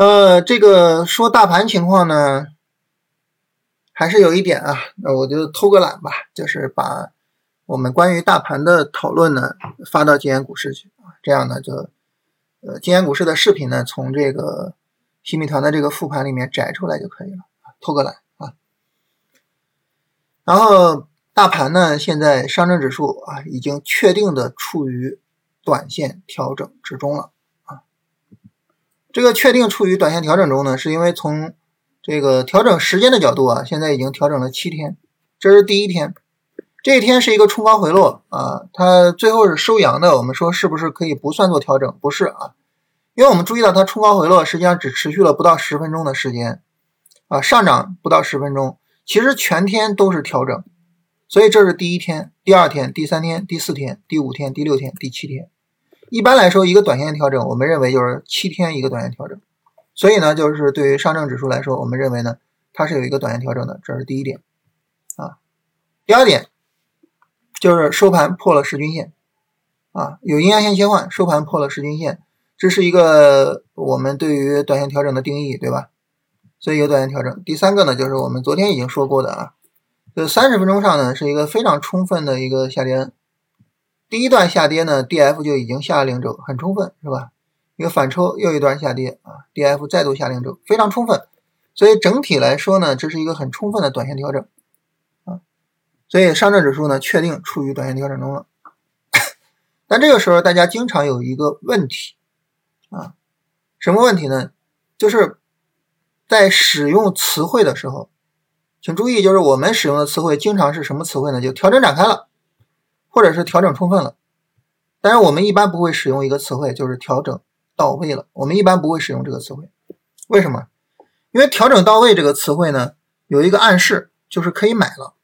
呃，这个说大盘情况呢，还是有一点啊，那我就偷个懒吧，就是把我们关于大盘的讨论呢发到金研股市去啊，这样呢就呃金研股市的视频呢从这个新米团的这个复盘里面摘出来就可以了，偷个懒啊。然后大盘呢，现在上证指数啊已经确定的处于短线调整之中了。这个确定处于短线调整中呢，是因为从这个调整时间的角度啊，现在已经调整了七天，这是第一天，这一天是一个冲高回落啊，它最后是收阳的，我们说是不是可以不算做调整？不是啊，因为我们注意到它冲高回落实际上只持续了不到十分钟的时间啊，上涨不到十分钟，其实全天都是调整，所以这是第一天、第二天、第三天、第四天、第五天、第六天、第七天。一般来说，一个短线调整，我们认为就是七天一个短线调整，所以呢，就是对于上证指数来说，我们认为呢，它是有一个短线调整的，这是第一点啊。第二点就是收盘破了十均线啊，有阴阳线切换，收盘破了十均线，这是一个我们对于短线调整的定义，对吧？所以有短线调整。第三个呢，就是我们昨天已经说过的啊，就三十分钟上呢是一个非常充分的一个下跌。第一段下跌呢，D F 就已经下了零轴，很充分，是吧？一个反抽又一段下跌啊，D F 再度下零轴，非常充分。所以整体来说呢，这是一个很充分的短线调整啊。所以上证指数呢，确定处于短线调整中了。但这个时候大家经常有一个问题啊，什么问题呢？就是在使用词汇的时候，请注意，就是我们使用的词汇经常是什么词汇呢？就调整展开了。或者是调整充分了，但是我们一般不会使用一个词汇，就是调整到位了。我们一般不会使用这个词汇，为什么？因为调整到位这个词汇呢，有一个暗示，就是可以买了。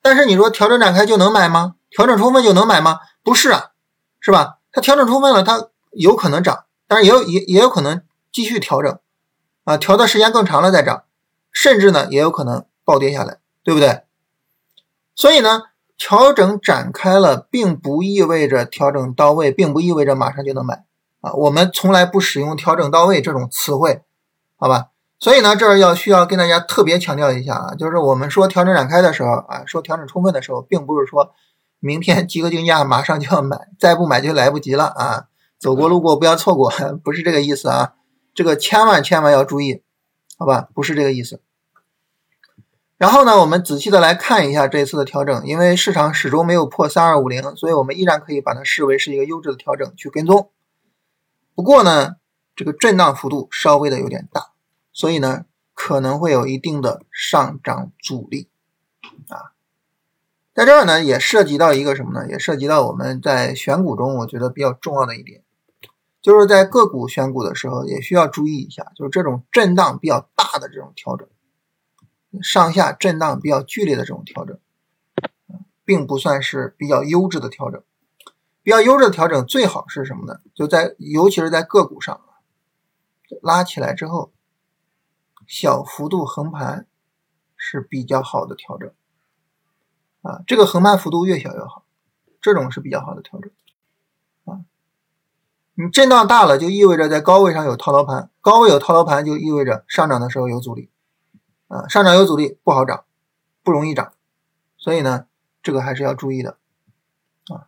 但是你说调整展开就能买吗？调整充分就能买吗？不是啊，是吧？它调整充分了，它有可能涨，但是也有也也有可能继续调整，啊，调的时间更长了再涨，甚至呢也有可能暴跌下来，对不对？所以呢。调整展开了，并不意味着调整到位，并不意味着马上就能买啊。我们从来不使用“调整到位”这种词汇，好吧？所以呢，这儿要需要跟大家特别强调一下啊，就是我们说调整展开的时候啊，说调整充分的时候，并不是说明天集合竞价马上就要买，再不买就来不及了啊。走过路过不要错过，不是这个意思啊。这个千万千万要注意，好吧？不是这个意思。然后呢，我们仔细的来看一下这次的调整，因为市场始终没有破三二五零，所以我们依然可以把它视为是一个优质的调整去跟踪。不过呢，这个震荡幅度稍微的有点大，所以呢可能会有一定的上涨阻力啊。在这儿呢也涉及到一个什么呢？也涉及到我们在选股中我觉得比较重要的一点，就是在个股选股的时候也需要注意一下，就是这种震荡比较大的这种调整。上下震荡比较剧烈的这种调整，并不算是比较优质的调整。比较优质的调整最好是什么呢？就在尤其是在个股上，拉起来之后，小幅度横盘是比较好的调整。啊，这个横盘幅度越小越好，这种是比较好的调整。啊，你震荡大了，就意味着在高位上有套牢盘，高位有套牢盘就意味着上涨的时候有阻力。啊，上涨有阻力，不好涨，不容易涨，所以呢，这个还是要注意的啊。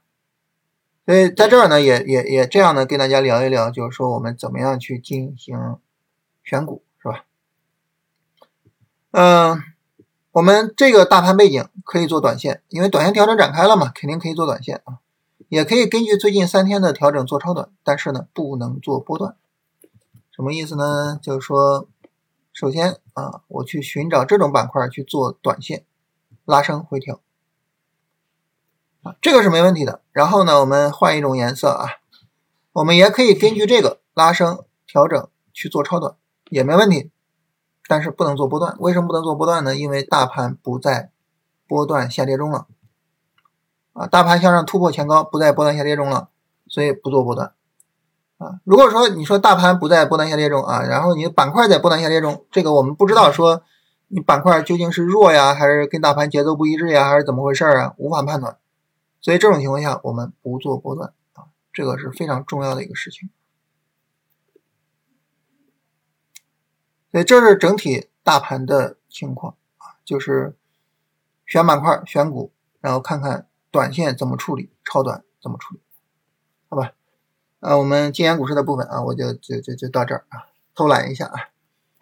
所以在这儿呢，也也也这样呢，跟大家聊一聊，就是说我们怎么样去进行选股，是吧？嗯，我们这个大盘背景可以做短线，因为短线调整展开了嘛，肯定可以做短线啊。也可以根据最近三天的调整做超短，但是呢，不能做波段。什么意思呢？就是说。首先啊，我去寻找这种板块去做短线拉升回调啊，这个是没问题的。然后呢，我们换一种颜色啊，我们也可以根据这个拉升调整去做超短也没问题，但是不能做波段。为什么不能做波段呢？因为大盘不在波段下跌中了啊，大盘向上突破前高不在波段下跌中了，所以不做波段。啊，如果说你说大盘不在波段下跌中啊，然后你的板块在波段下跌中，这个我们不知道说你板块究竟是弱呀，还是跟大盘节奏不一致呀，还是怎么回事啊，无法判断。所以这种情况下，我们不做波段啊，这个是非常重要的一个事情。所以这是整体大盘的情况啊，就是选板块、选股，然后看看短线怎么处理，超短怎么处理，好吧？啊，我们金言股市的部分啊，我就就就就到这儿啊，偷懒一下啊。